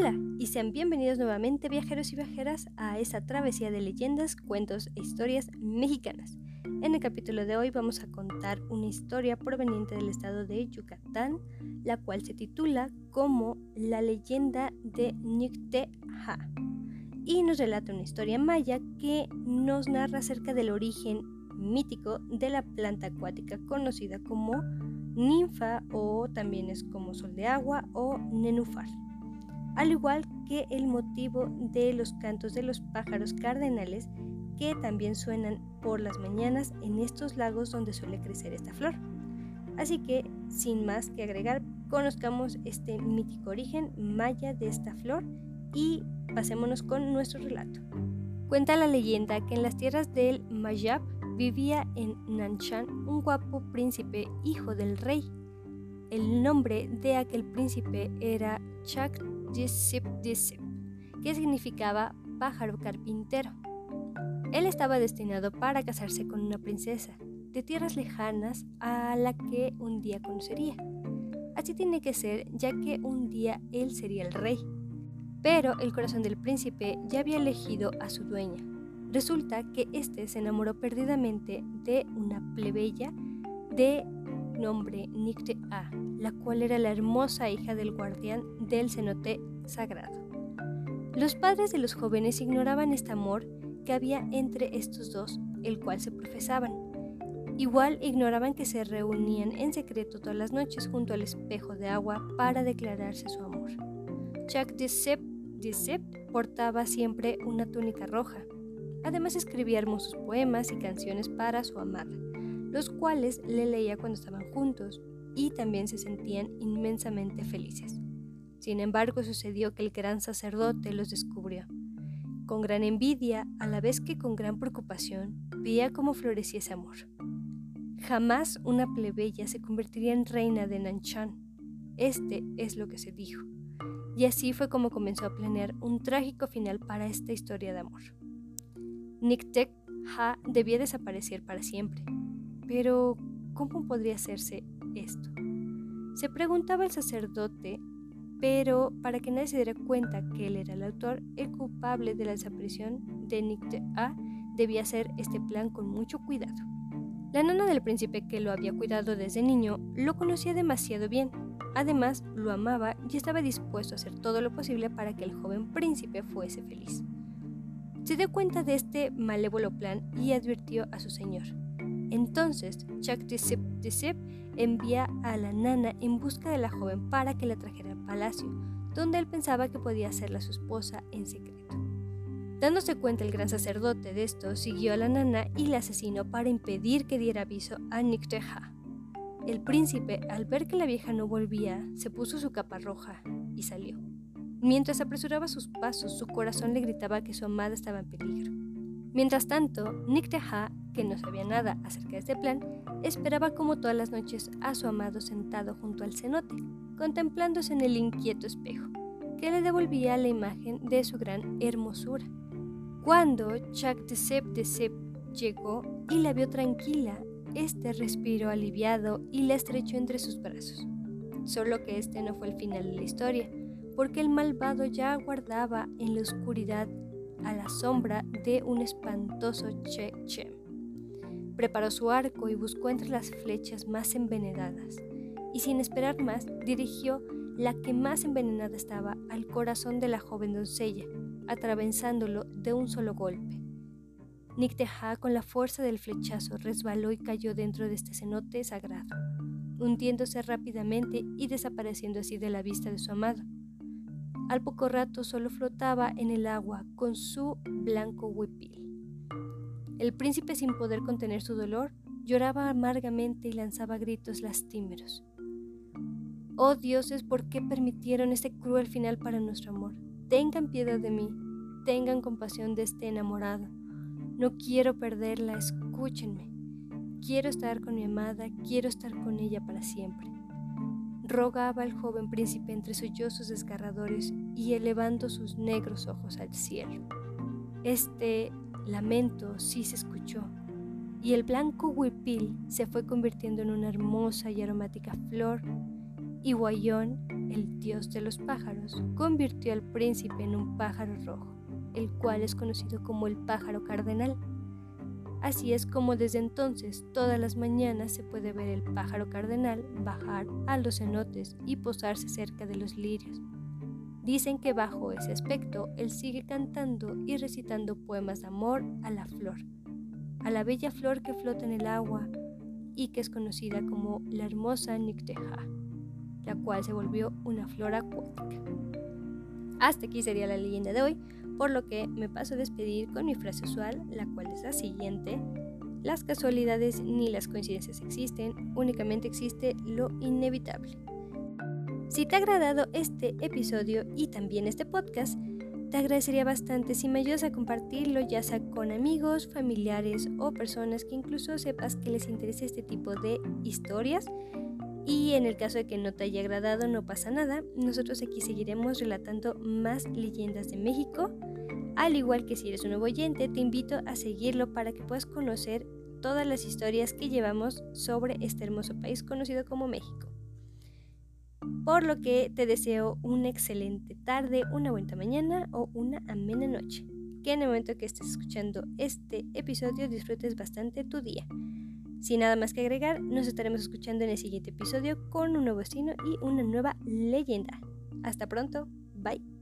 Hola y sean bienvenidos nuevamente viajeros y viajeras a esta travesía de leyendas, cuentos e historias mexicanas. En el capítulo de hoy vamos a contar una historia proveniente del estado de Yucatán, la cual se titula como La leyenda de Nicteja y nos relata una historia maya que nos narra acerca del origen mítico de la planta acuática conocida como ninfa o también es como sol de agua o nenúfar, al igual que el motivo de los cantos de los pájaros cardenales que también suenan por las mañanas en estos lagos donde suele crecer esta flor. Así que, sin más que agregar, conozcamos este mítico origen maya de esta flor y pasémonos con nuestro relato. Cuenta la leyenda que en las tierras del Mayab vivía en Nanchan un guapo príncipe hijo del rey. El nombre de aquel príncipe era Chak Disip, que significaba pájaro carpintero. Él estaba destinado para casarse con una princesa de tierras lejanas a la que un día conocería. Así tiene que ser, ya que un día él sería el rey. Pero el corazón del príncipe ya había elegido a su dueña, Resulta que este se enamoró perdidamente de una plebeya de nombre Nicte A, la cual era la hermosa hija del guardián del cenote sagrado. Los padres de los jóvenes ignoraban este amor que había entre estos dos, el cual se profesaban. Igual ignoraban que se reunían en secreto todas las noches junto al espejo de agua para declararse su amor. Chuck Sep portaba siempre una túnica roja, Además escribía hermosos poemas y canciones para su amada, los cuales le leía cuando estaban juntos y también se sentían inmensamente felices. Sin embargo, sucedió que el gran sacerdote los descubrió. Con gran envidia, a la vez que con gran preocupación, veía cómo florecía ese amor. Jamás una plebeya se convertiría en reina de Nanchan. Este es lo que se dijo. Y así fue como comenzó a planear un trágico final para esta historia de amor. Nictek Ha debía desaparecer para siempre. Pero, ¿cómo podría hacerse esto? Se preguntaba el sacerdote, pero para que nadie se diera cuenta que él era el autor, el culpable de la desaparición de Nictek Ha debía hacer este plan con mucho cuidado. La nana del príncipe que lo había cuidado desde niño lo conocía demasiado bien. Además, lo amaba y estaba dispuesto a hacer todo lo posible para que el joven príncipe fuese feliz. Se dio cuenta de este malévolo plan y advirtió a su señor. Entonces, Chuck Disip envía a la nana en busca de la joven para que la trajera al palacio, donde él pensaba que podía hacerla su esposa en secreto. Dándose cuenta el gran sacerdote de esto, siguió a la nana y la asesinó para impedir que diera aviso a Nicteja. El príncipe, al ver que la vieja no volvía, se puso su capa roja y salió. Mientras apresuraba sus pasos, su corazón le gritaba que su amada estaba en peligro. Mientras tanto, Nick Teja, que no sabía nada acerca de este plan, esperaba como todas las noches a su amado sentado junto al cenote, contemplándose en el inquieto espejo, que le devolvía la imagen de su gran hermosura. Cuando Chuck de Sep llegó y la vio tranquila, este respiró aliviado y la estrechó entre sus brazos. Solo que este no fue el final de la historia, porque el malvado ya aguardaba en la oscuridad a la sombra de un espantoso Che Che. Preparó su arco y buscó entre las flechas más envenenadas, y sin esperar más dirigió la que más envenenada estaba al corazón de la joven doncella, atravesándolo de un solo golpe. Nicteja, con la fuerza del flechazo, resbaló y cayó dentro de este cenote sagrado, hundiéndose rápidamente y desapareciendo así de la vista de su amado. Al poco rato solo flotaba en el agua con su blanco huipil. El príncipe, sin poder contener su dolor, lloraba amargamente y lanzaba gritos lastimeros. Oh dioses, ¿por qué permitieron este cruel final para nuestro amor? Tengan piedad de mí, tengan compasión de este enamorado. No quiero perderla, escúchenme. Quiero estar con mi amada, quiero estar con ella para siempre rogaba el joven príncipe entre sollozos desgarradores y elevando sus negros ojos al cielo. Este lamento sí se escuchó, y el blanco huipil se fue convirtiendo en una hermosa y aromática flor y Guayón, el dios de los pájaros, convirtió al príncipe en un pájaro rojo, el cual es conocido como el pájaro cardenal. Así es como desde entonces todas las mañanas se puede ver el pájaro cardenal bajar a los cenotes y posarse cerca de los lirios. Dicen que bajo ese aspecto él sigue cantando y recitando poemas de amor a la flor, a la bella flor que flota en el agua y que es conocida como la hermosa Nicteja la cual se volvió una flor acuática. Hasta aquí sería la leyenda de hoy, por lo que me paso a despedir con mi frase usual, la cual es la siguiente. Las casualidades ni las coincidencias existen, únicamente existe lo inevitable. Si te ha agradado este episodio y también este podcast, te agradecería bastante si me ayudas a compartirlo ya sea con amigos, familiares o personas que incluso sepas que les interese este tipo de historias y en el caso de que no te haya agradado, no pasa nada. Nosotros aquí seguiremos relatando más leyendas de México. Al igual que si eres un nuevo oyente, te invito a seguirlo para que puedas conocer todas las historias que llevamos sobre este hermoso país conocido como México. Por lo que te deseo una excelente tarde, una buena mañana o una amena noche. Que en el momento que estés escuchando este episodio disfrutes bastante tu día. Sin nada más que agregar, nos estaremos escuchando en el siguiente episodio con un nuevo destino y una nueva leyenda. Hasta pronto, bye.